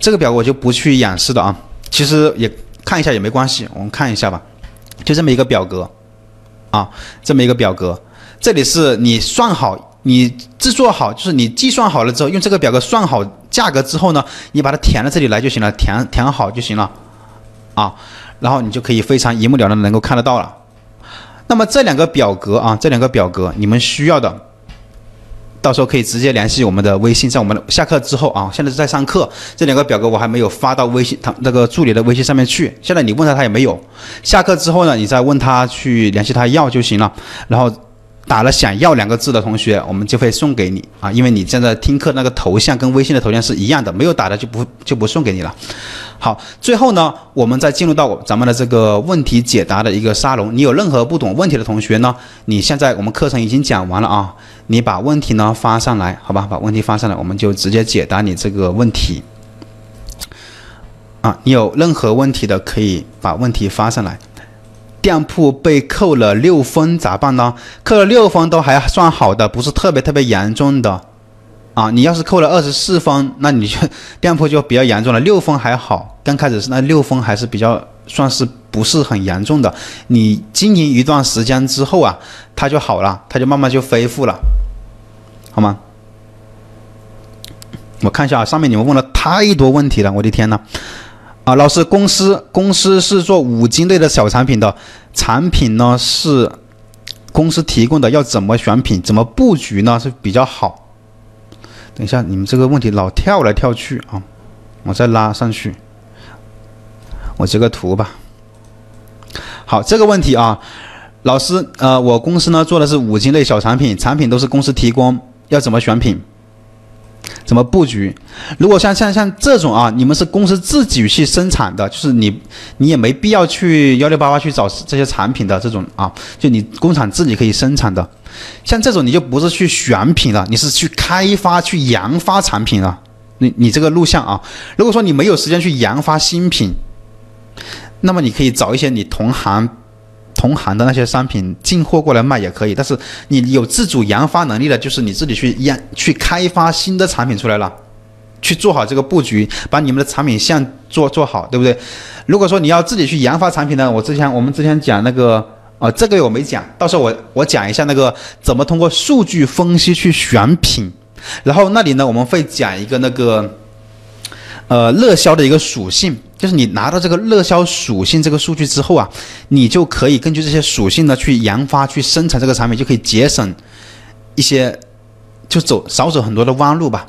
这个表我就不去演示的啊，其实也看一下也没关系，我们看一下吧，就这么一个表格，啊，这么一个表格，这里是你算好，你制作好，就是你计算好了之后，用这个表格算好价格之后呢，你把它填到这里来就行了，填填好就行了，啊，然后你就可以非常一目了然能够看得到了。那么这两个表格啊，这两个表格你们需要的。到时候可以直接联系我们的微信，在我们下课之后啊，现在是在上课，这两个表格我还没有发到微信他那个助理的微信上面去。现在你问他，他也没有。下课之后呢，你再问他去联系他要就行了。然后。打了想要两个字的同学，我们就会送给你啊，因为你现在听课那个头像跟微信的头像是一样的，没有打的就不就不送给你了。好，最后呢，我们再进入到咱们的这个问题解答的一个沙龙。你有任何不懂问题的同学呢，你现在我们课程已经讲完了啊，你把问题呢发上来，好吧，把问题发上来，我们就直接解答你这个问题。啊，你有任何问题的可以把问题发上来。店铺被扣了六分咋办呢？扣了六分都还算好的，不是特别特别严重的，啊，你要是扣了二十四分，那你就店铺就比较严重了。六分还好，刚开始是那六分还是比较算是不是很严重的。你经营一段时间之后啊，它就好了，它就慢慢就恢复了，好吗？我看一下啊，上面你们问了太多问题了，我的天呐！啊，老师，公司公司是做五金类的小产品的，产品呢是公司提供的，要怎么选品，怎么布局呢是比较好？等一下，你们这个问题老跳来跳去啊，我再拉上去，我截个图吧。好，这个问题啊，老师，呃，我公司呢做的是五金类小产品，产品都是公司提供，要怎么选品？怎么布局？如果像像像这种啊，你们是公司自己去生产的，就是你你也没必要去幺六八八去找这些产品的这种啊，就你工厂自己可以生产的。像这种你就不是去选品了，你是去开发、去研发产品了。你你这个录像啊，如果说你没有时间去研发新品，那么你可以找一些你同行。同行的那些商品进货过来卖也可以，但是你有自主研发能力的，就是你自己去研去开发新的产品出来了，去做好这个布局，把你们的产品线做做好，对不对？如果说你要自己去研发产品呢，我之前我们之前讲那个啊，这个我没讲，到时候我我讲一下那个怎么通过数据分析去选品，然后那里呢我们会讲一个那个呃热销的一个属性。就是你拿到这个热销属性这个数据之后啊，你就可以根据这些属性呢去研发、去生产这个产品，就可以节省一些，就走少走很多的弯路吧。